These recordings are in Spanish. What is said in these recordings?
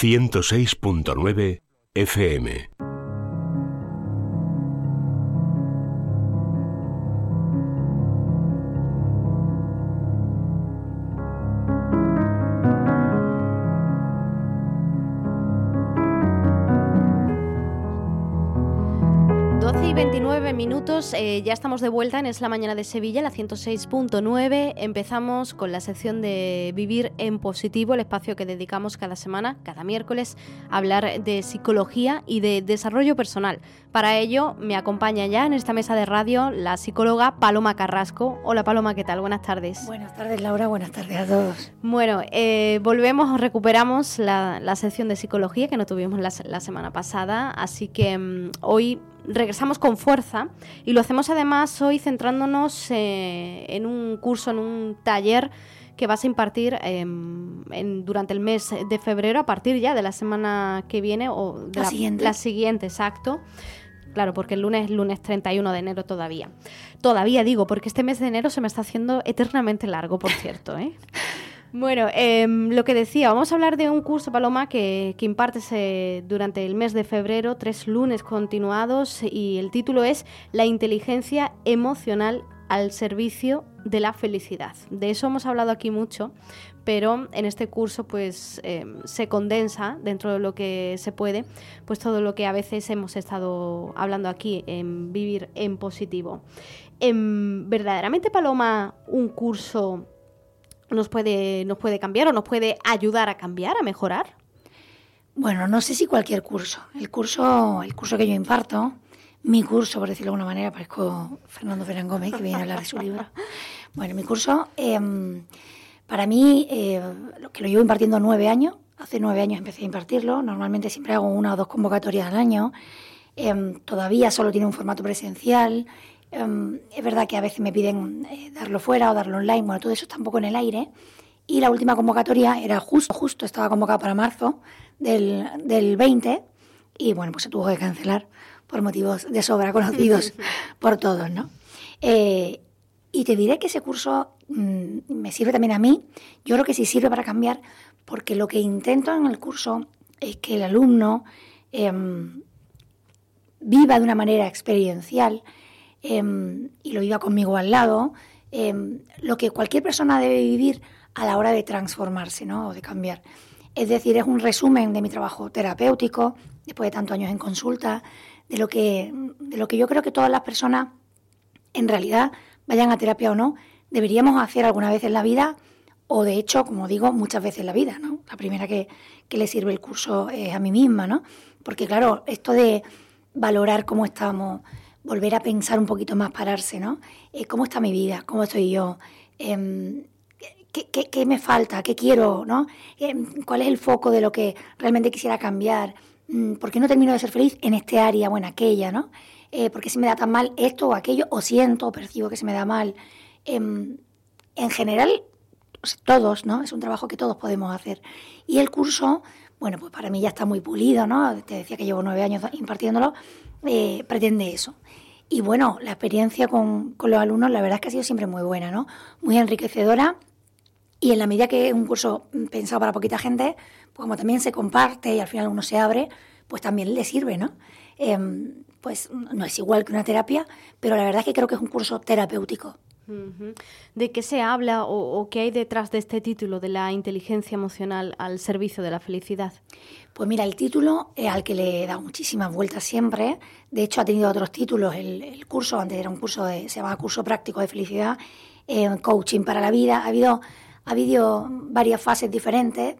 106.9 FM. Minutos, eh, ya estamos de vuelta en Es la Mañana de Sevilla, la 106.9. Empezamos con la sección de Vivir en Positivo, el espacio que dedicamos cada semana, cada miércoles, a hablar de psicología y de desarrollo personal. Para ello me acompaña ya en esta mesa de radio la psicóloga Paloma Carrasco. Hola Paloma, ¿qué tal? Buenas tardes. Buenas tardes Laura, buenas tardes a todos. Bueno, eh, volvemos, recuperamos la, sección de psicología que no tuvimos la, semana pasada, así que mm, hoy regresamos con fuerza y lo hacemos además hoy centrándonos eh, en un curso, en un taller que vas a impartir em, durante el mes de febrero, a partir ya de la semana que viene o de la, siguiente. La siguiente, exacto. Claro, porque el lunes es lunes 31 de enero todavía. Todavía digo, porque este mes de enero se me está haciendo eternamente largo, por cierto. ¿eh? Bueno, em, lo que decía, vamos a hablar de un curso, Paloma, que, que impartes durante el mes de febrero, tres lunes continuados, y el título es La inteligencia emocional al servicio de la felicidad. De eso hemos hablado aquí mucho, pero en este curso pues em, se condensa dentro de lo que se puede, pues todo lo que a veces hemos estado hablando aquí en vivir en positivo. Em, ¿Verdaderamente, Paloma, un curso nos puede, nos puede cambiar o nos puede ayudar a cambiar, a mejorar? Bueno, no sé si cualquier curso. El curso, el curso que yo imparto, mi curso, por decirlo de alguna manera, parezco Fernando Ferán Gómez, que viene a hablar de su libro. Bueno, mi curso, em, para mí, eh, que lo llevo impartiendo nueve años, hace nueve años empecé a impartirlo, normalmente siempre hago una o dos convocatorias al año, em, todavía solo tiene un formato presencial, Em, es verdad que a veces me piden eh, darlo fuera o darlo online, bueno, todo eso está un poco en el aire. Y la última convocatoria era justo, justo, estaba convocada para marzo del, del 20 y bueno, pues se tuvo que cancelar por motivos de sobra conocidos por todos, ¿no? Eh, y te diré que ese curso mm, me sirve también a mí. Yo creo que sí sirve para cambiar porque lo que intento en el curso es que el alumno em, viva de una manera experiencial Em, y lo iba conmigo al lado, em, lo que cualquier persona debe vivir a la hora de transformarse ¿no? o de cambiar. Es decir, es un resumen de mi trabajo terapéutico, después de tantos años en consulta, de lo que, de lo que yo creo que todas las personas, en realidad, vayan a terapia o no, deberíamos hacer alguna vez en la vida, o de hecho, como digo, muchas veces en la vida. ¿no? La primera que, que le sirve el curso es a mí misma, ¿no? Porque claro, esto de valorar cómo estamos, volver a pensar un poquito más, pararse, ¿no? Eh, ¿Cómo está mi vida? ¿Cómo estoy yo? Em, ¿qué, me falta? ¿Qué quiero? ¿no? Em, ¿Cuál es el foco de lo que realmente quisiera cambiar? Mm, ¿Por qué no termino de ser feliz en este área o en aquella? ¿no? Eh, ¿Por qué se me da tan mal esto o aquello? ¿O siento o percibo que se me da mal? Em, en general, todos, ¿no? Es un trabajo que todos podemos hacer. Y el curso, bueno, pues para mí ya está muy pulido, ¿no? Te decía que llevo nueve años impartiéndolo, eh, pretende eso. Y bueno, la experiencia con, con, los alumnos, la verdad es que ha sido siempre muy buena, ¿no? Muy enriquecedora. Y en la medida que es un curso pensado para poquita gente, pues como también se comparte y al final uno se abre, pues también le sirve, ¿no? Em, pues no es igual que una terapia, pero la verdad es que creo que es un curso terapéutico. ¿De qué se habla o, qué hay detrás de este título de la inteligencia emocional al servicio de la felicidad? Pues mira, el título es al que le he dado muchísimas vueltas siempre. De hecho, ha tenido otros títulos. El, curso, antes era un curso, de, se llamaba Curso Práctico de Felicidad, eh, Coaching para la Vida. Ha habido, ha habido varias fases diferentes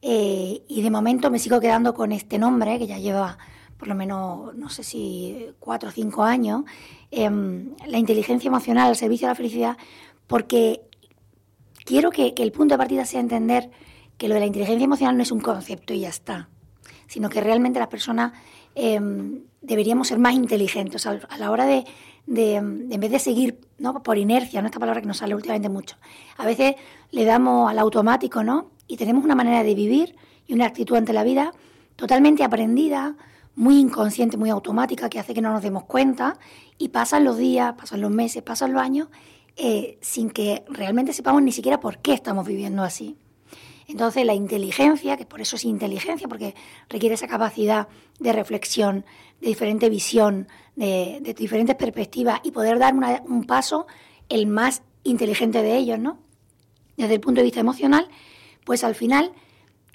eh, y de momento me sigo quedando con este nombre, que ya lleva por lo menos, no sé si cuatro o cinco años, em, la inteligencia emocional al servicio de la felicidad, porque quiero que, el punto de partida sea entender que lo de la inteligencia emocional no es un concepto y ya está, sino que realmente las personas em, deberíamos ser más inteligentes a la hora de, en vez de seguir ¿no? por inercia, ¿no? esta palabra que nos sale últimamente mucho, a veces le damos al automático ¿no? y tenemos una manera de vivir y una actitud ante la vida totalmente aprendida, muy inconsciente, muy automática, que hace que no nos demos cuenta y pasan los días, pasan los meses, pasan los años, eh, sin que realmente sepamos ni siquiera por qué estamos viviendo así. Entonces la inteligencia, que por eso es inteligencia, porque requiere esa capacidad de reflexión, de diferente visión, de, diferentes perspectivas y poder dar un paso el más inteligente de ellos, ¿no? Desde el punto de vista emocional, pues al final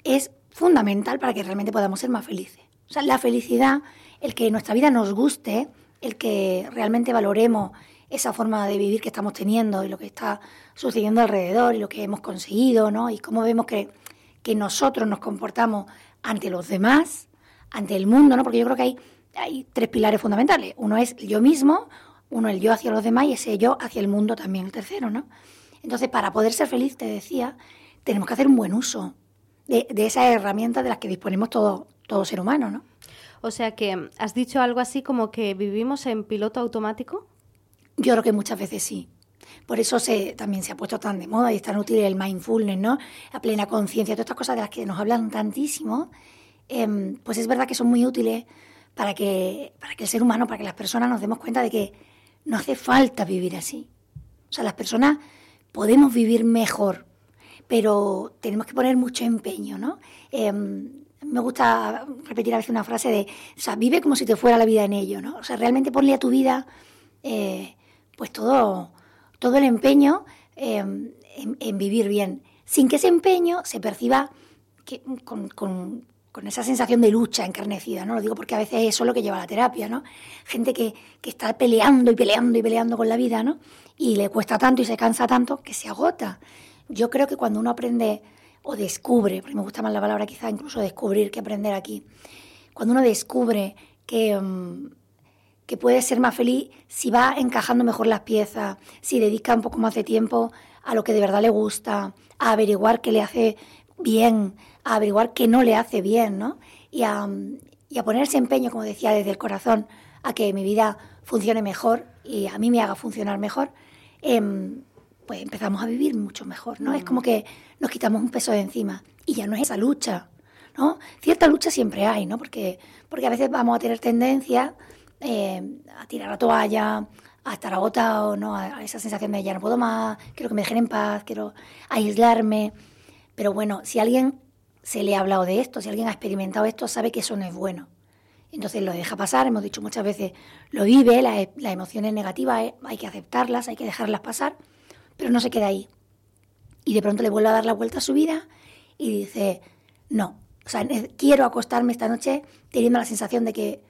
es fundamental para que realmente podamos ser más felices. O sea, la felicidad, el que nuestra vida nos guste, el que realmente valoremos esa forma de vivir que estamos teniendo y lo que está sucediendo alrededor y lo que hemos conseguido, ¿no? Y cómo vemos que, que nosotros nos comportamos ante los demás, ante el mundo, ¿no? Porque yo creo que hay, hay tres pilares fundamentales. Uno es el yo mismo, uno el yo hacia los demás y ese yo hacia el mundo también, el tercero, ¿no? Entonces, para poder ser feliz, te decía, tenemos que hacer un buen uso de, de esas herramientas de las que disponemos todo, todo ser humano, ¿no? O sea que has dicho algo así como que vivimos en piloto automático. Yo creo que muchas veces sí. Por eso se, también se ha puesto tan de moda y es tan útil el mindfulness, ¿no? La plena conciencia, todas estas cosas de las que nos hablan tantísimo, em, pues es verdad que son muy útiles para que, para que el ser humano, para que las personas nos demos cuenta de que no hace falta vivir así. O sea, las personas podemos vivir mejor, pero tenemos que poner mucho empeño, ¿no? Em, me gusta repetir a veces una frase de, o sea, vive como si te fuera la vida en ello, ¿no? O sea, realmente ponle a tu vida, eh, pues todo, todo el empeño em, en, vivir bien, sin que ese empeño se perciba que, con, con, esa sensación de lucha encarnecida, ¿no? Lo digo porque a veces eso es lo que lleva la terapia, ¿no? Gente que, que está peleando y peleando y peleando con la vida, ¿no? Y le cuesta tanto y se cansa tanto que se agota. Yo creo que cuando uno aprende o descubre, porque me gusta más la palabra quizá incluso descubrir que aprender aquí, cuando uno descubre que, mm, que puede ser más feliz si va encajando mejor las piezas, si dedica un poco más de tiempo a lo que de verdad le gusta, a averiguar qué le hace bien, a averiguar qué no le hace bien, ¿no? Y a, y a ponerse empeño, como decía, desde el corazón, a que mi vida funcione mejor y a mí me haga funcionar mejor, em, pues empezamos a vivir mucho mejor, ¿no? Es como que nos quitamos un peso de encima y ya no es esa lucha, ¿no? Cierta lucha siempre hay, ¿no? Porque, porque a veces vamos a tener tendencia eh, a tirar la toalla, a estar agotado, ¿no? A, esa sensación de ya no puedo más, quiero que me dejen en paz, quiero aislarme. Pero bueno, si alguien se le ha hablado de esto, si alguien ha experimentado esto, sabe que eso no es bueno. Entonces lo deja pasar, hemos dicho muchas veces, lo vive, las, las emociones negativas eh, hay que aceptarlas, hay que dejarlas pasar pero no se queda ahí. Y de pronto le vuelve a dar la vuelta a su vida y dice, no, o sea, quiero acostarme esta noche teniendo la sensación de que,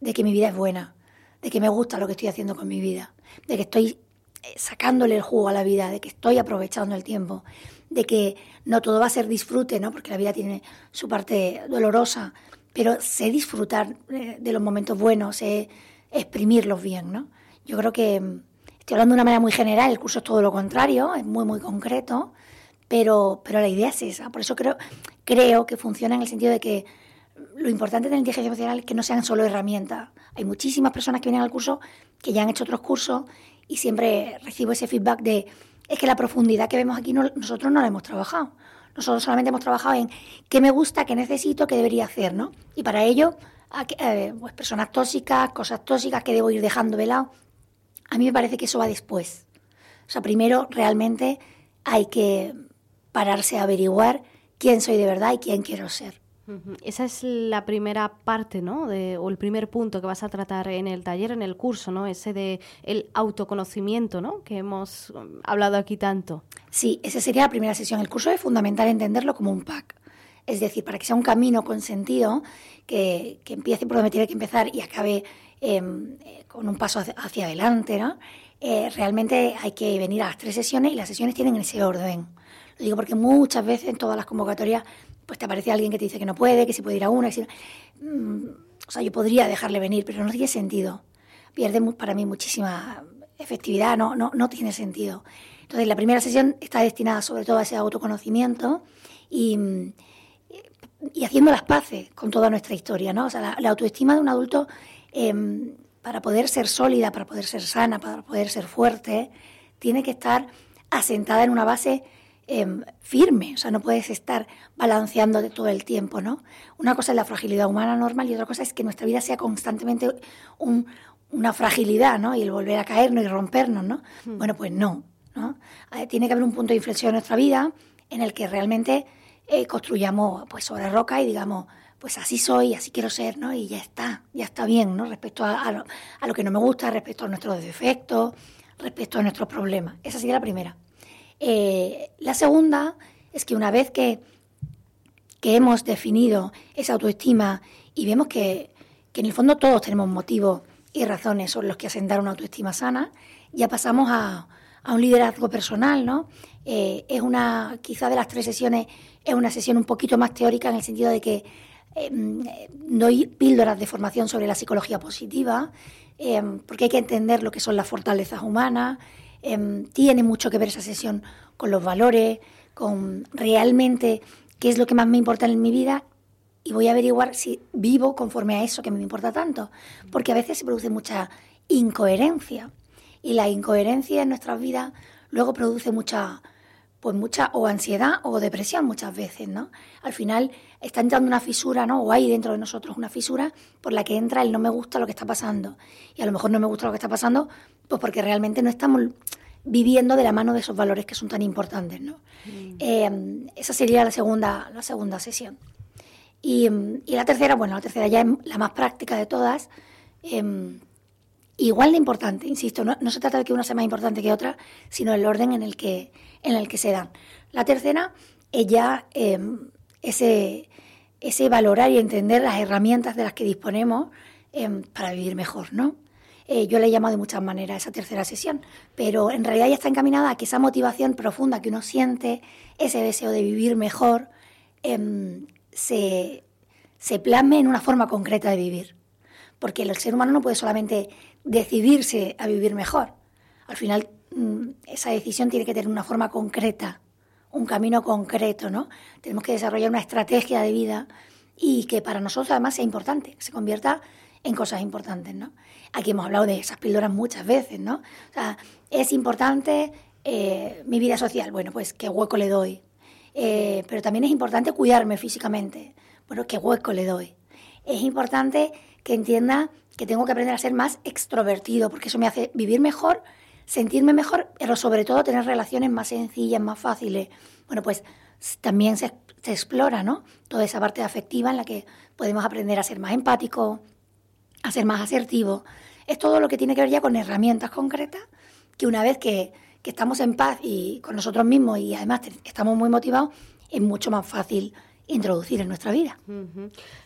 de que mi vida es buena, de que me gusta lo que estoy haciendo con mi vida, de que estoy eh, sacándole el jugo a la vida, de que estoy aprovechando el tiempo, de que no todo va a ser disfrute, ¿no? Porque la vida tiene su parte dolorosa, pero sé disfrutar eh, de los momentos buenos, sé exprimirlos bien, ¿no? Yo creo que Estoy hablando de una manera muy general, el curso es todo lo contrario, es muy, muy concreto, pero, pero la idea es esa. Por eso creo, creo que funciona en el sentido de que lo importante de la inteligencia emocional es que no sean solo herramientas. Hay muchísimas personas que vienen al curso que ya han hecho otros cursos y siempre recibo ese feedback de es que la profundidad que vemos aquí nosotros no la hemos trabajado. Nosotros solamente hemos trabajado en qué me gusta, qué necesito, qué debería hacer, ¿no? Y para ello, eh, pues personas tóxicas, cosas tóxicas que debo ir dejando de lado. A mí me parece que eso va después. O sea, primero realmente hay que pararse a averiguar quién soy de verdad y quién quiero ser. Esa es la primera parte, ¿no? o el primer punto que vas a tratar en el taller, en el curso, ¿no? Ese de el autoconocimiento, ¿no? Que hemos um, hablado aquí tanto. Sí, esa sería la primera sesión. El curso es fundamental entenderlo como un pack. Es decir, para que sea un camino con sentido, que, que empiece por donde tiene que empezar y acabe eh, con un paso hacia, adelante, ¿no? Eh, realmente hay que venir a las tres sesiones y las sesiones tienen ese orden. Lo digo porque muchas veces en todas las convocatorias pues te aparece alguien que te dice que no puede, que si puede ir a una. Que mm, o sea, yo podría dejarle venir, pero no tiene sentido. Pierde para mí muchísima efectividad, no, no, no tiene sentido. Entonces, la primera sesión está destinada sobre todo a ese autoconocimiento y, y haciendo las paces con toda nuestra historia, ¿no? O sea, la autoestima de un adulto Em, para poder ser sólida, para poder ser sana, para poder ser fuerte, tiene que estar asentada en una base em, firme, o sea, no puedes estar balanceando de todo el tiempo, ¿no? Una cosa es la fragilidad humana normal y otra cosa es que nuestra vida sea constantemente una fragilidad, ¿no? Y el volver a caernos y rompernos, ¿no? Hmm. Bueno, pues no, ¿no? Eh, tiene que haber un punto de inflexión en nuestra vida en el que realmente eh, construyamos pues sobre roca y digamos, pues así soy, así quiero ser, ¿no? Y ya está, ya está bien, ¿no? Respecto a, lo, que no me gusta, respecto a nuestros defectos, respecto a nuestros problemas. Esa sería la primera. Eh, la segunda es que una vez que, que hemos definido esa autoestima y vemos que, que en el fondo todos tenemos motivos y razones sobre los que asentar una autoestima sana, ya pasamos a, a un liderazgo personal, ¿no? Eh, es una, quizá de las tres sesiones, es una sesión un poquito más teórica en el sentido de que eh, doy píldoras de formación sobre la psicología positiva, eh, porque hay que entender lo que son las fortalezas humanas. tiene mucho que ver esa sesión con los valores, con realmente qué es lo que más me importa en mi vida y voy a averiguar si vivo conforme a eso que me importa tanto, porque a veces se produce mucha incoherencia y la incoherencia en nuestras vidas luego produce mucha pues mucha o ansiedad o depresión muchas veces, ¿no? Al final está entrando una fisura, ¿no? O hay dentro de nosotros una fisura por la que entra el no me gusta lo que está pasando. Y a lo mejor no me gusta lo que está pasando, pues porque realmente no estamos viviendo de la mano de esos valores que son tan importantes, ¿no? Mm. Eh, esa sería la segunda, la segunda sesión. Y, la tercera, bueno, la tercera ya es la más práctica de todas. Em, igual de importante, insisto, no, se trata de que una sea más importante que otra, sino el orden en el que, en el que se dan. La tercera es ya em, ese, ese valorar y entender las herramientas de las que disponemos em, para vivir mejor, ¿no? Eh, yo le he llamado de muchas maneras esa tercera sesión, pero en realidad ya está encaminada a que esa motivación profunda que uno siente, ese deseo de vivir mejor, em, se, se plasme en una forma concreta de vivir. Porque el ser humano no puede solamente decidirse a vivir mejor. Al final, mm, esa decisión tiene que tener una forma concreta, un camino concreto, ¿no? Tenemos que desarrollar una estrategia de vida y que para nosotros además sea importante, que se convierta en cosas importantes, ¿no? Aquí hemos hablado de esas píldoras muchas veces, ¿no? O sea, es importante eh, mi vida social, bueno, pues qué hueco le doy. Eh, pero también es importante cuidarme físicamente, bueno, qué hueco le doy. Es importante que entienda que tengo que aprender a ser más extrovertido, porque eso me hace vivir mejor, sentirme mejor, pero sobre todo tener relaciones más sencillas, más fáciles. Bueno, pues también se, explora, ¿no? Toda esa parte afectiva en la que podemos aprender a ser más empático, a ser más asertivo. Es todo lo que tiene que ver ya con herramientas concretas que una vez que, que estamos en paz y con nosotros mismos y además estamos muy motivados, es mucho más fácil introducir en nuestra vida.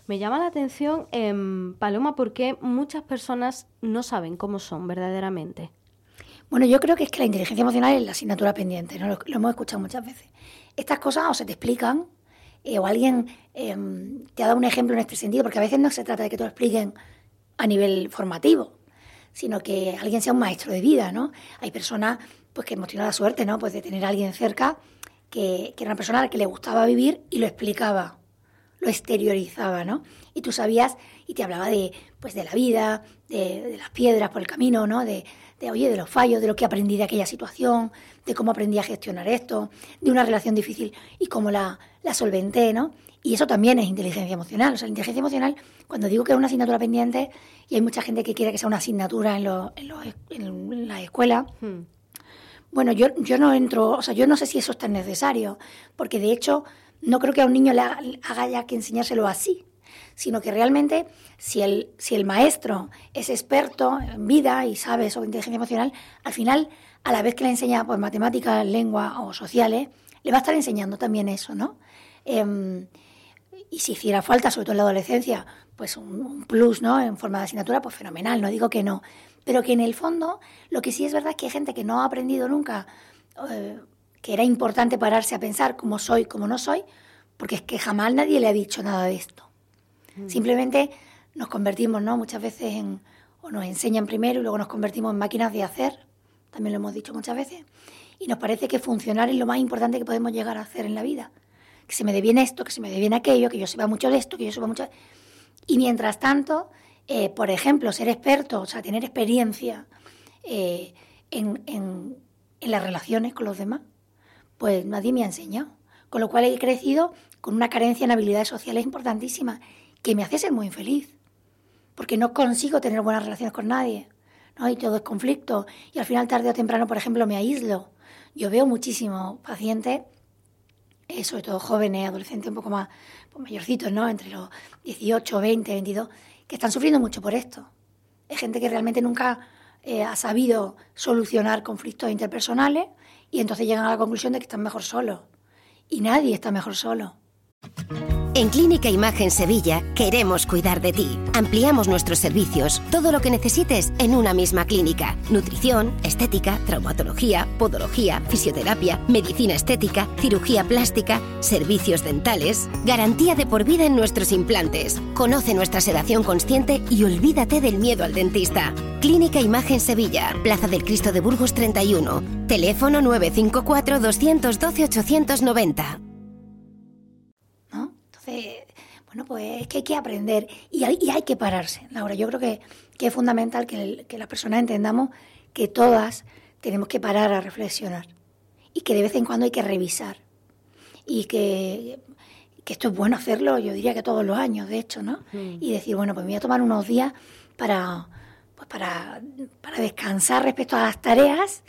Me llama la atención, eh, Paloma, porque muchas personas no saben cómo son verdaderamente. Bueno, yo creo que es que la inteligencia emocional es la asignatura pendiente, ¿no? lo, hemos escuchado muchas veces. Estas cosas o se te explican, eh, o alguien em, te ha dado un ejemplo en este sentido, porque a veces no se trata de que te lo expliquen a nivel formativo, sino que alguien sea un maestro de vida, ¿no? Hay personas pues que hemos tenido la suerte, ¿no? Pues de tener a alguien cerca que, era una persona a la que le gustaba vivir y lo explicaba, lo exteriorizaba, ¿no? Y tú sabías y te hablaba de, pues, de la vida, de, las piedras por el camino, ¿no? De, de, oye, de los fallos, de lo que aprendí de aquella situación, de cómo aprendí a gestionar esto, de una relación difícil y cómo la, solventé, ¿no? Y eso también es inteligencia emocional. O sea, la inteligencia emocional, cuando digo que es una asignatura pendiente, y hay mucha gente que quiere que sea una asignatura en, en, la escuela, hmm. Bueno, yo, yo no entro, o sea, yo no sé si eso es tan necesario, porque de hecho no creo que a un niño le haga ya que enseñárselo así, sino que realmente si el, si el maestro es experto en vida y sabe sobre inteligencia emocional, al final, a la vez que le enseña pues, matemáticas, lengua o sociales, le va a estar enseñando también eso, ¿no? Em, y si hiciera falta, sobre todo en la adolescencia, pues un, un, plus, ¿no? En forma de asignatura, pues fenomenal, no digo que no pero que en el fondo lo que sí es verdad es que hay gente que no ha aprendido nunca eh, que era importante pararse a pensar cómo soy, cómo no soy, porque es que jamás nadie le ha dicho nada de esto. Mm. Simplemente nos convertimos, ¿no? Muchas veces en, o nos enseñan primero y luego nos convertimos en máquinas de hacer, también lo hemos dicho muchas veces, y nos parece que funcionar es lo más importante que podemos llegar a hacer en la vida. Que se me dé bien esto, que se me dé bien aquello, que yo sepa mucho de esto, que yo sepa mucho... Y mientras tanto, eh, por ejemplo, ser experto, o sea, tener experiencia eh, en, en, las relaciones con los demás, pues nadie me ha enseñado. Con lo cual he crecido con una carencia en habilidades sociales importantísimas que me hace ser muy infeliz, porque no consigo tener buenas relaciones con nadie, ¿no? Y todo es conflicto, y al final tarde o temprano, por ejemplo, me aíslo. Yo veo muchísimos pacientes eh, sobre todo jóvenes, adolescentes un poco más pues, mayorcitos, ¿no? Entre los 18, 20, 22, que están sufriendo mucho por esto. Es gente que realmente nunca eh, ha sabido solucionar conflictos interpersonales y entonces llegan a la conclusión de que están mejor solos. Y nadie está mejor solo. En Clínica Imagen Sevilla queremos cuidar de ti. Ampliamos nuestros servicios, todo lo que necesites en una misma clínica. Nutrición, estética, traumatología, podología, fisioterapia, medicina estética, cirugía plástica, servicios dentales, garantía de por vida en nuestros implantes. Conoce nuestra sedación consciente y olvídate del miedo al dentista. Clínica Imagen Sevilla, Plaza del Cristo de Burgos 31, teléfono 954 212 890 bueno, pues es que hay que aprender y hay, hay que pararse. Laura, yo creo que, es fundamental que, las personas entendamos que todas tenemos que parar a reflexionar y que de vez en cuando hay que revisar y que, esto es bueno hacerlo, yo diría que todos los años, de hecho, ¿no? Mm. Y decir, bueno, pues me voy a tomar unos días para, pues para, para descansar respecto a las tareas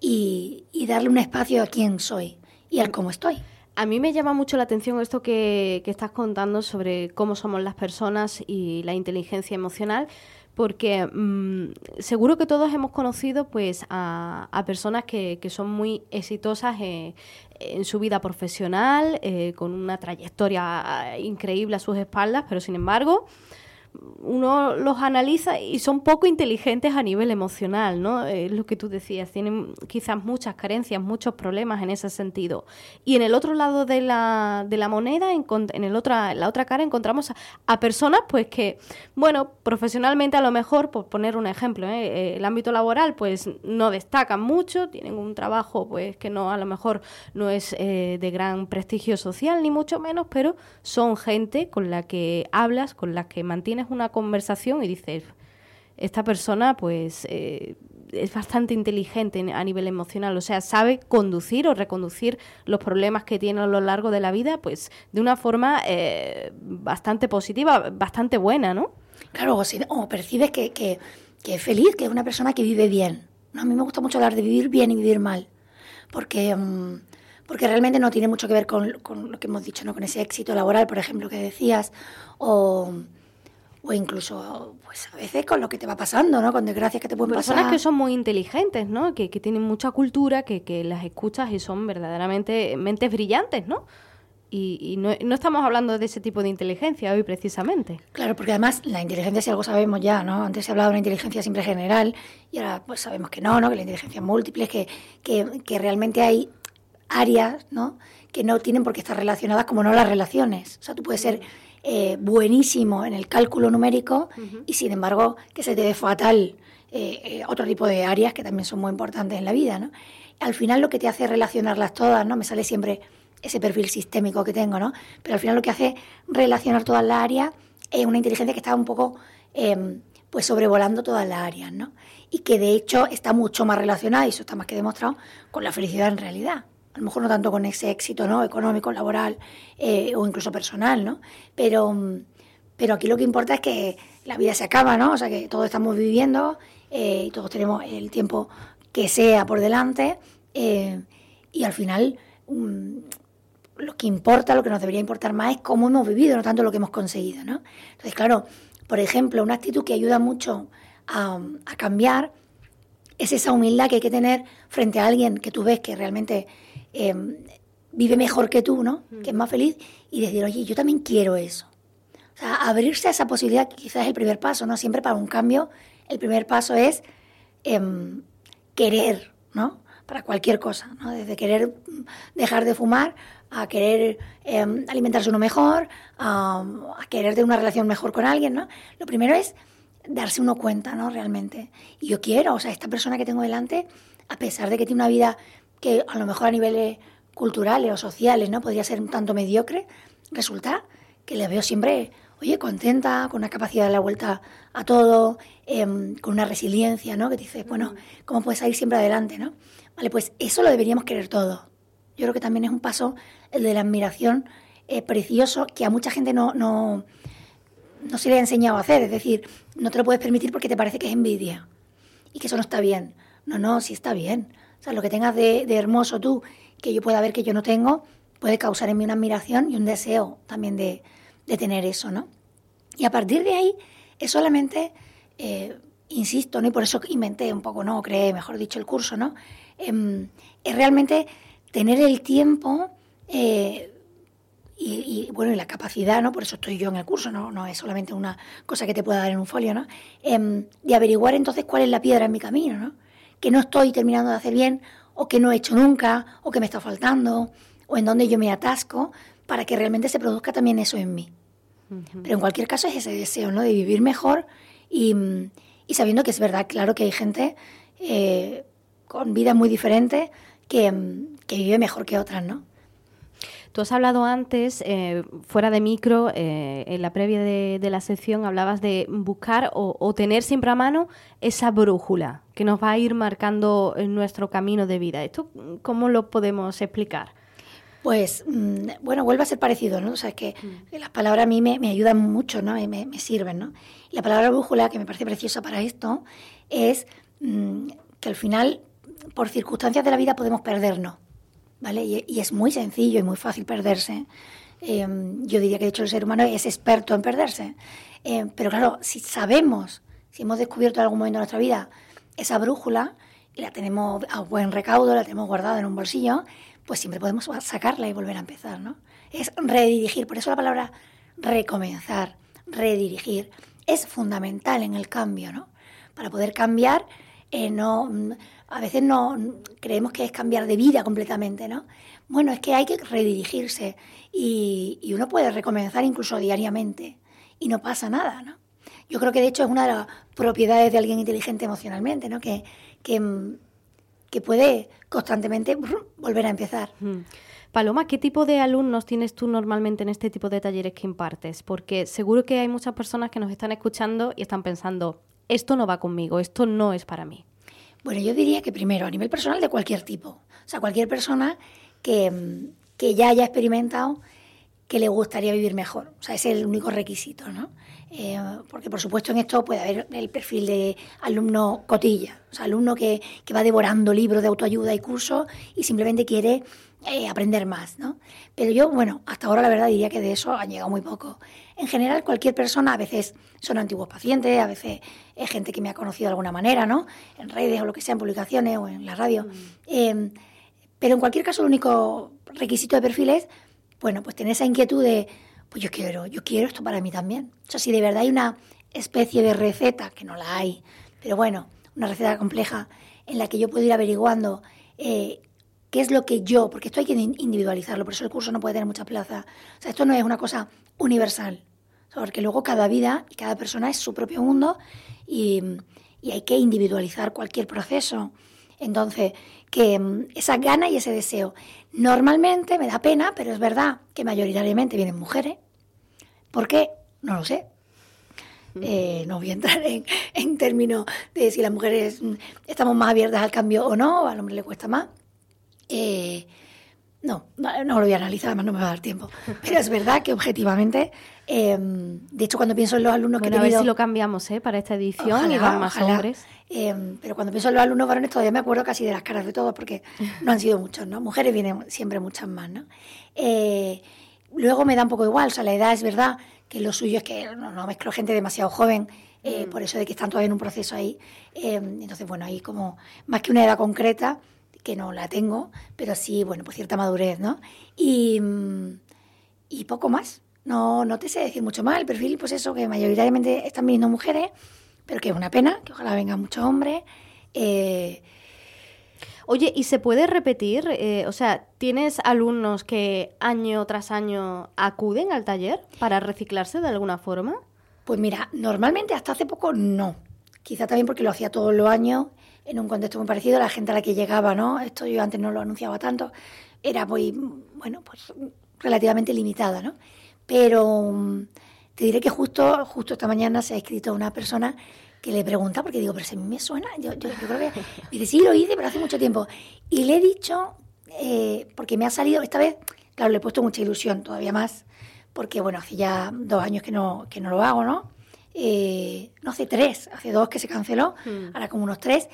y, y darle un espacio a quién soy y al cómo estoy. A mí me llama mucho la atención esto que, estás contando sobre cómo somos las personas y la inteligencia emocional, porque mm, seguro que todos hemos conocido pues a, personas que, son muy exitosas eh, en su vida profesional, eh, con una trayectoria increíble a sus espaldas, pero sin embargo uno los analiza y son poco inteligentes a nivel emocional, ¿no? Es lo que tú decías, tienen quizás muchas carencias, muchos problemas en ese sentido. Y en el otro lado de la, de la moneda, en, en el otra, la otra cara, encontramos a, personas pues que, bueno, profesionalmente a lo mejor, por poner un ejemplo, ¿eh? Eh, el ámbito laboral pues no destacan mucho, tienen un trabajo pues que no a lo mejor no es eh, de gran prestigio social ni mucho menos, pero son gente con la que hablas, con la que mantienes una conversación y dices, esta persona pues eh, es bastante inteligente a nivel emocional, o sea, sabe conducir o reconducir los problemas que tiene a lo largo de la vida pues de una forma eh, bastante positiva, bastante buena, ¿no? Claro, o, percibes que, que, es feliz, que es una persona que vive bien. ¿no? A mí me gusta mucho hablar de vivir bien y vivir mal, porque... Mm, porque realmente no tiene mucho que ver con, con, lo que hemos dicho, ¿no? con ese éxito laboral, por ejemplo, que decías, o, o incluso pues a veces con lo que te va pasando, ¿no? Con desgracias que te pueden pasar. Personas que son muy inteligentes, ¿no? Que, tienen mucha cultura, que, que, las escuchas y son verdaderamente mentes brillantes, ¿no? Y, no, no, estamos hablando de ese tipo de inteligencia hoy precisamente. Claro, porque además la inteligencia si algo sabemos ya, ¿no? Antes se hablaba de una inteligencia siempre general y ahora pues sabemos que no, ¿no? Que la inteligencia es múltiple, que, que, que realmente hay áreas, ¿no? Que no tienen por qué estar relacionadas como no las relaciones. O sea, tú puedes ser eh, buenísimo en el cálculo numérico y sin embargo que se te dé fatal eh, eh, otro tipo de áreas que también son muy importantes en la vida, ¿no? Al final lo que te hace relacionarlas todas, ¿no? Me sale siempre ese perfil sistémico que tengo, ¿no? Pero al final lo que hace relacionar todas las áreas es una inteligencia que está un poco em, pues sobrevolando todas las áreas, ¿no? Y que de hecho está mucho más relacionada, y eso está más que demostrado, con la felicidad en realidad a lo mejor no tanto con ese éxito ¿no? económico, laboral eh, o incluso personal, ¿no? Pero, pero aquí lo que importa es que la vida se acaba, ¿no? O sea, que todos estamos viviendo eh, y todos tenemos el tiempo que sea por delante eh, y al final mm, lo que importa, lo que nos debería importar más es cómo hemos vivido, no tanto lo que hemos conseguido, ¿no? Entonces, claro, por ejemplo, una actitud que ayuda mucho a, a cambiar es esa humildad que hay que tener frente a alguien que tú ves que realmente Em, vive mejor que tú, ¿no? Que es más feliz, y decir, oye, yo también quiero eso. O sea, abrirse a esa posibilidad quizás es el primer paso, ¿no? Siempre para un cambio, el primer paso es em, querer, ¿no? Para cualquier cosa, ¿no? Desde querer dejar de fumar a querer em, alimentarse uno mejor, a, a, querer tener una relación mejor con alguien, ¿no? Lo primero es darse uno cuenta, ¿no? Realmente. Y yo quiero, o sea, esta persona que tengo delante, a pesar de que tiene una vida que a lo mejor a niveles culturales o sociales no podría ser un tanto mediocre, resulta que le veo siempre, oye, contenta, con una capacidad de la vuelta a todo, em, con una resiliencia, ¿no? Que dices, bueno, ¿cómo puedes salir siempre adelante, no? Vale, pues eso lo deberíamos querer todo. Yo creo que también es un paso, el de la admiración eh, precioso, que a mucha gente no, no, no se le ha enseñado a hacer. Es decir, no te lo puedes permitir porque te parece que es envidia y que eso no está bien. No, no, sí está bien. O sea, lo que tengas de, hermoso tú, que yo pueda ver que yo no tengo, puede causar en mí una admiración y un deseo también de, tener eso, ¿no? Y a partir de ahí es solamente, eh, insisto, ¿no? y por eso inventé un poco, ¿no? creé, mejor dicho, el curso, ¿no? Em, es realmente tener el tiempo eh, y, bueno, y la capacidad, ¿no? Por eso estoy yo en el curso, ¿no? No es solamente una cosa que te pueda dar en un folio, ¿no? Em, de averiguar entonces cuál es la piedra en mi camino, ¿no? Que no estoy terminando de hacer bien, o que no he hecho nunca, o que me está faltando, o en donde yo me atasco, para que realmente se produzca también eso en mí. Pero en cualquier caso es ese deseo, ¿no? De vivir mejor y, sabiendo que es verdad, claro que hay gente eh, con vidas muy diferentes que, que vive mejor que otras, ¿no? Tú has hablado antes, eh, fuera de micro, eh, en la previa de, la sección, hablabas de buscar o, tener siempre a mano esa brújula que nos va a ir marcando nuestro camino de vida. ¿Esto cómo lo podemos explicar? Pues, mm, bueno, vuelve a ser parecido, ¿no? O sea, es que mm. las palabras a mí me, ayudan mucho, ¿no? Me, me, sirven, ¿no? Y la palabra brújula, que me parece preciosa para esto, es mm, que al final, por circunstancias de la vida, podemos perdernos. ¿Vale? Y, es muy sencillo y muy fácil perderse. Em, yo diría que de hecho el ser humano es experto en perderse. Em, pero claro, si sabemos, si hemos descubierto en algún momento de nuestra vida esa brújula y la tenemos a buen recaudo, la tenemos guardada en un bolsillo, pues siempre podemos sacarla y volver a empezar, ¿no? Es redirigir, por eso la palabra recomenzar, redirigir, es fundamental en el cambio, ¿no? Para poder cambiar, eh, no a veces no creemos que es cambiar de vida completamente, ¿no? Bueno, es que hay que redirigirse y, uno puede recomenzar incluso diariamente y no pasa nada, ¿no? Yo creo que de hecho es una de las propiedades de alguien inteligente emocionalmente, ¿no? Que, que, puede constantemente volver a empezar. Hmm. Paloma, ¿qué tipo de alumnos tienes tú normalmente en este tipo de talleres que impartes? Porque seguro que hay muchas personas que nos están escuchando y están pensando, esto no va conmigo, esto no es para mí. Bueno, yo diría que primero, a nivel personal, de cualquier tipo. O sea, cualquier persona que, ya haya experimentado que le gustaría vivir mejor. O sea, ese es el único requisito, ¿no? Eh, porque, por supuesto, en esto puede haber el perfil de alumno cotilla, o sea, alumno que, que va devorando libros de autoayuda y cursos y simplemente quiere eh, aprender más, ¿no? Pero yo, bueno, hasta ahora la verdad diría que de eso han llegado muy poco. En general, cualquier persona, a veces son antiguos pacientes, a veces es gente que me ha conocido de alguna manera, ¿no? En redes o lo que sea, en publicaciones o en la radio. Mm. Em, pero en cualquier caso, el único requisito de perfil es, bueno, pues tener esa inquietud de, pues yo quiero, yo quiero esto para mí también. O sea, si de verdad hay una especie de receta, que no la hay, pero bueno, una receta compleja en la que yo puedo ir averiguando eh, qué es lo que yo, porque esto hay que individualizarlo, por eso el curso no puede tener mucha plaza. O sea, esto no es una cosa universal, porque luego cada vida y cada persona es su propio mundo y, hay que individualizar cualquier proceso. Entonces, que mm, esa gana y ese deseo. Normalmente me da pena, pero es verdad que mayoritariamente vienen mujeres. ¿Por qué? No lo sé. Eh, no voy a entrar en, en, términos de si las mujeres estamos más abiertas al cambio o no, al hombre le cuesta más. Eh, no, no, lo voy a analizar, además no me va a dar tiempo. Pero es verdad que objetivamente, em, de hecho, cuando pienso en los alumnos que he tenido, A ver si lo cambiamos ¿eh? para esta edición y van más hombres. Em, pero cuando pienso en los alumnos varones, todavía me acuerdo casi de las caras de todos, porque no han sido muchos, ¿no? Mujeres vienen siempre muchas más, ¿no? Eh, luego me da un poco igual, o sea, la edad es verdad que lo suyo es que no, no mezclo gente demasiado joven, eh, mm. por eso de que están todavía en un proceso ahí. Em, entonces, bueno, ahí como más que una edad concreta, que no la tengo, pero sí, bueno, pues cierta madurez, ¿no? Y, y poco más. No, no te sé decir mucho más. El perfil, pues eso, que mayoritariamente están viniendo mujeres, pero que es una pena, que ojalá vengan muchos hombres. Eh, Oye, ¿y se puede repetir? Eh, o sea, ¿tienes alumnos que año tras año acuden al taller para reciclarse de alguna forma? Pues mira, normalmente hasta hace poco no. Quizá también porque lo hacía todos los años en un contexto muy parecido, la gente a la que llegaba, ¿no? Esto yo antes no lo anunciaba tanto, era muy, bueno, pues relativamente limitada, ¿no? Pero mm, te diré que justo, justo esta mañana se ha escrito una persona que le pregunta, porque digo, pero si a mí me suena, yo, yo, creo que... dice, sí, lo hice, pero hace mucho tiempo. Y le he dicho, eh, porque me ha salido, esta vez, claro, le he puesto mucha ilusión, todavía más, porque, bueno, hace ya dos años que no, que no lo hago, ¿no? Eh, no hace tres, hace dos que se canceló, hmm. ahora como unos tres,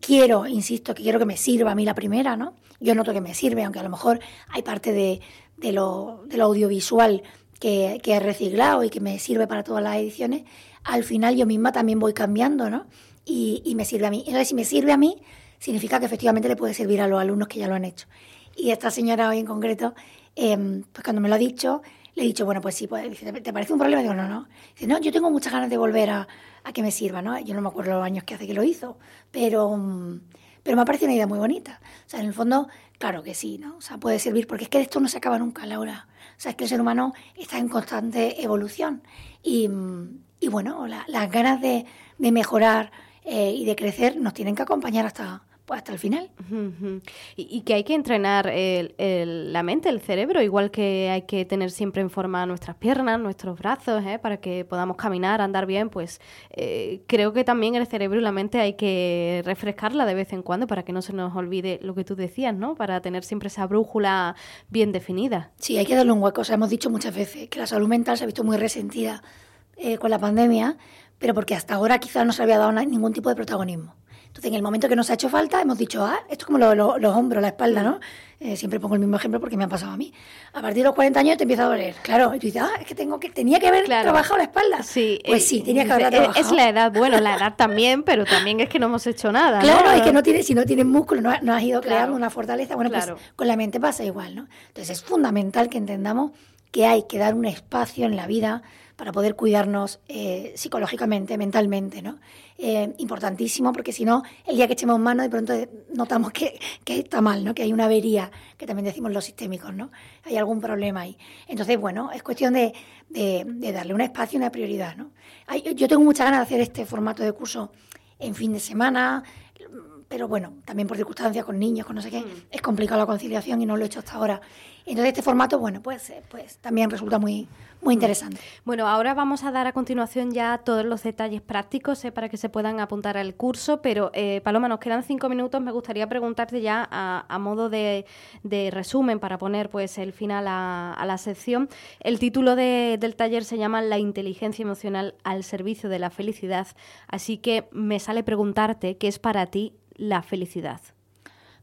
quiero, insisto, que quiero que me sirva a mí la primera, ¿no? Yo noto que me sirve, aunque a lo mejor hay parte de, de, lo, de lo audiovisual que, he reciclado y que me sirve para todas las ediciones, al final yo misma también voy cambiando, ¿no? Y, me sirve a mí. Entonces, si me sirve a mí, significa que efectivamente le puede servir a los alumnos que ya lo han hecho. Y esta señora hoy en concreto, em, pues cuando me lo ha dicho, le he dicho, bueno, pues sí, pues, ¿te parece un problema? Digo, no, no. Dice, no, yo tengo muchas ganas de volver a, a que me sirva, ¿no? Yo no me acuerdo los años que hace que lo hizo, pero, pero me ha parecido una idea muy bonita. O sea, en el fondo, claro que sí, ¿no? O sea, puede servir, porque es que esto no se acaba nunca, Laura. O sea, es que el ser humano está en constante evolución. Y, y bueno, las ganas de, de mejorar eh, y de crecer nos tienen que acompañar hasta, pues hasta el final. y, que hay que entrenar la mente, el cerebro, igual que hay que tener siempre en forma nuestras piernas, nuestros brazos, ¿eh? para que podamos caminar, andar bien, pues eh, creo que también el cerebro y la mente hay que refrescarla de vez en cuando para que no se nos olvide lo que tú decías, ¿no? Para tener siempre esa brújula bien definida. Sí, hay que darle un hueco. O sea, hemos dicho muchas veces que la salud mental se ha visto muy resentida eh, con la pandemia, pero porque hasta ahora quizás no se había dado ningún tipo de protagonismo. En el momento que nos ha hecho falta, hemos dicho, ah, esto es como los hombros, la espalda, ¿no? Eh, siempre pongo el mismo ejemplo porque me ha pasado a mí. A partir de los 40 años te empieza a doler. Claro, y tú dices, ah, es que, tengo que tenía que haber trabajado la espalda. Sí, pues sí, tenía que haber trabajado. Es la edad, bueno, la edad también, pero también es que no hemos hecho nada. Claro, es que no tienes, si no tienes músculo, no, has ido creando una fortaleza. Bueno, pues con la mente pasa igual, ¿no? Entonces es fundamental que entendamos que hay que dar un espacio en la vida para poder cuidarnos eh, psicológicamente, mentalmente, ¿no? Eh, importantísimo, porque si no, el día que echemos mano, de pronto notamos que, que, está mal, ¿no? Que hay una avería, que también decimos los sistémicos, ¿no? Hay algún problema ahí. Entonces, bueno, es cuestión de, de, darle un espacio y una prioridad, ¿no? yo tengo muchas ganas de hacer este formato de curso en fin de semana, pero bueno, también por circunstancias con niños, con no sé qué, mm. es complicado la conciliación y no lo he hecho hasta ahora. Entonces este formato, bueno, pues, eh, pues también resulta muy, muy interesante. Bueno, ahora vamos a dar a continuación ya todos los detalles prácticos eh, para que se puedan apuntar al curso, pero eh, Paloma, nos quedan cinco minutos. Me gustaría preguntarte ya a, modo de, resumen para poner pues el final a, la sección. El título del taller se llama La inteligencia emocional al servicio de la felicidad, así que me sale preguntarte qué es para ti la felicidad.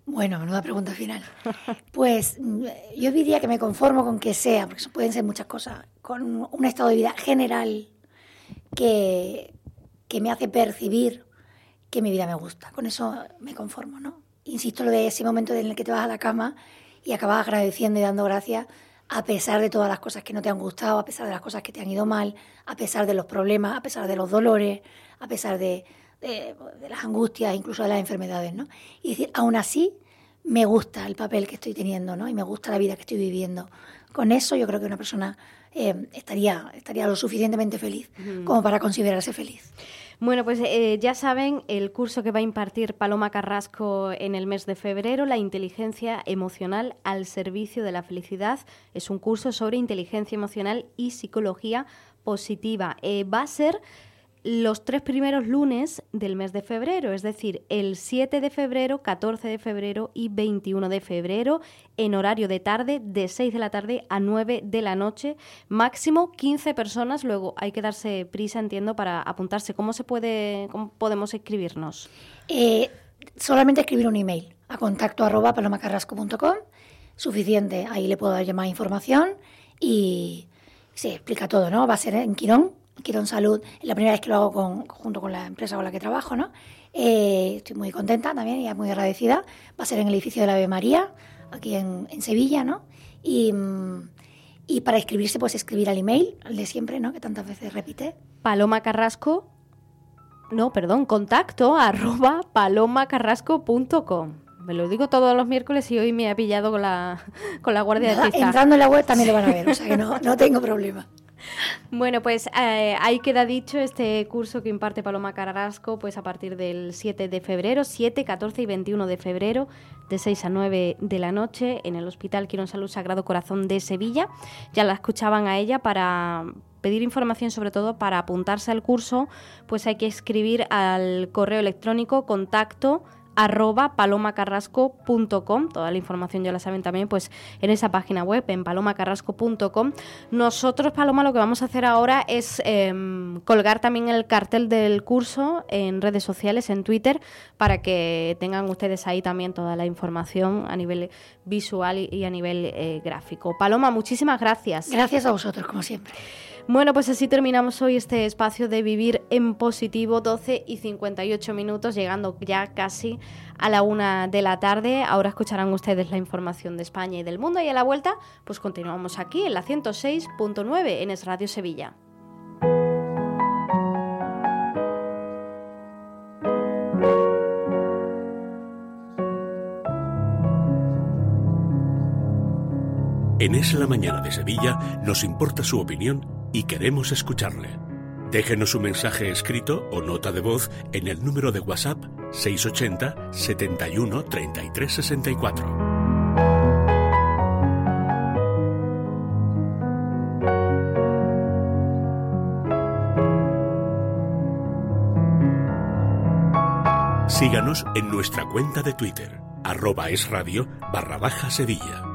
Bueno, menuda pregunta final. Pues yo diría que me conformo con que sea, porque pueden ser muchas cosas, con un estado de vida general que, que me hace percibir que mi vida me gusta. Con eso me conformo, ¿no? Insisto lo de ese momento en el que te vas a la cama y acabas agradeciendo y dando gracias a pesar de todas las cosas que no te han gustado, a pesar de las cosas que te han ido mal, a pesar de los problemas, a pesar de los dolores, a pesar de, de, las angustias, incluso de las enfermedades, ¿no? Y decir, aún así, me gusta el papel que estoy teniendo, ¿no? Y me gusta la vida que estoy viviendo. Con eso yo creo que una persona eh, estaría, estaría lo suficientemente feliz como para considerarse feliz. Bueno, pues eh, ya saben el curso que va a impartir Paloma Carrasco en el mes de febrero, la inteligencia emocional al servicio de la felicidad. Es un curso sobre inteligencia emocional y psicología positiva. Eh, va a ser los tres primeros lunes del mes de febrero, es decir, el 7 de febrero, 14 de febrero y 21 de febrero, en horario de tarde, de 6 de la tarde a 9 de la noche, máximo 15 personas, luego hay que darse prisa, entiendo, para apuntarse. ¿Cómo se puede, cómo podemos escribirnos? Eh, solamente escribir un email a contacto arroba palomacarrasco.com, suficiente, ahí le puedo dar más información y se explica todo, ¿no? Va a ser en Quirón, Quirón Salud, es la primera vez que lo hago con, junto con la empresa con la que trabajo, ¿no? Eh, estoy muy contenta también y muy agradecida. Va a ser en el edificio de la Ave María, aquí en, Sevilla, ¿no? Y, y, para inscribirse, pues escribir al email, el de siempre, ¿no? Que tantas veces repite. Paloma Carrasco, no, perdón, contacto arroba palomacarrasco.com. Me lo digo todos los miércoles y hoy me ha pillado con la, con la guardia de pista. Entrando en la web también lo van a ver, o sea que no, no tengo problema. Bueno, pues eh, ahí queda dicho este curso que imparte Paloma Carrasco pues a partir del 7 de febrero, 7, 14 y 21 de febrero, de 6 a 9 de la noche, en el Hospital Quirón Salud Sagrado Corazón de Sevilla. Ya la escuchaban a ella para pedir información sobre todo para apuntarse al curso, pues hay que escribir al correo electrónico contacto arroba palomacarrasco.com. Toda la información ya la saben también pues en esa página web, en palomacarrasco.com. Nosotros, Paloma, lo que vamos a hacer ahora es em, colgar también el cartel del curso en redes sociales, en Twitter, para que tengan ustedes ahí también toda la información a nivel visual y, a nivel eh, gráfico. Paloma, muchísimas gracias. Gracias a vosotros, como siempre. Bueno, pues así terminamos hoy este espacio de vivir en positivo, 12 y 58 minutos, llegando ya casi a la una de la tarde. Ahora escucharán ustedes la información de España y del mundo y a la vuelta, pues continuamos aquí en la 106.9 en Es Radio Sevilla. En Es la Mañana de Sevilla nos importa su opinión y queremos escucharle. Déjenos un mensaje escrito o nota de voz en el número de WhatsApp 680 71 33 64. Síganos en nuestra cuenta de Twitter, arroba es barra baja Sevilla.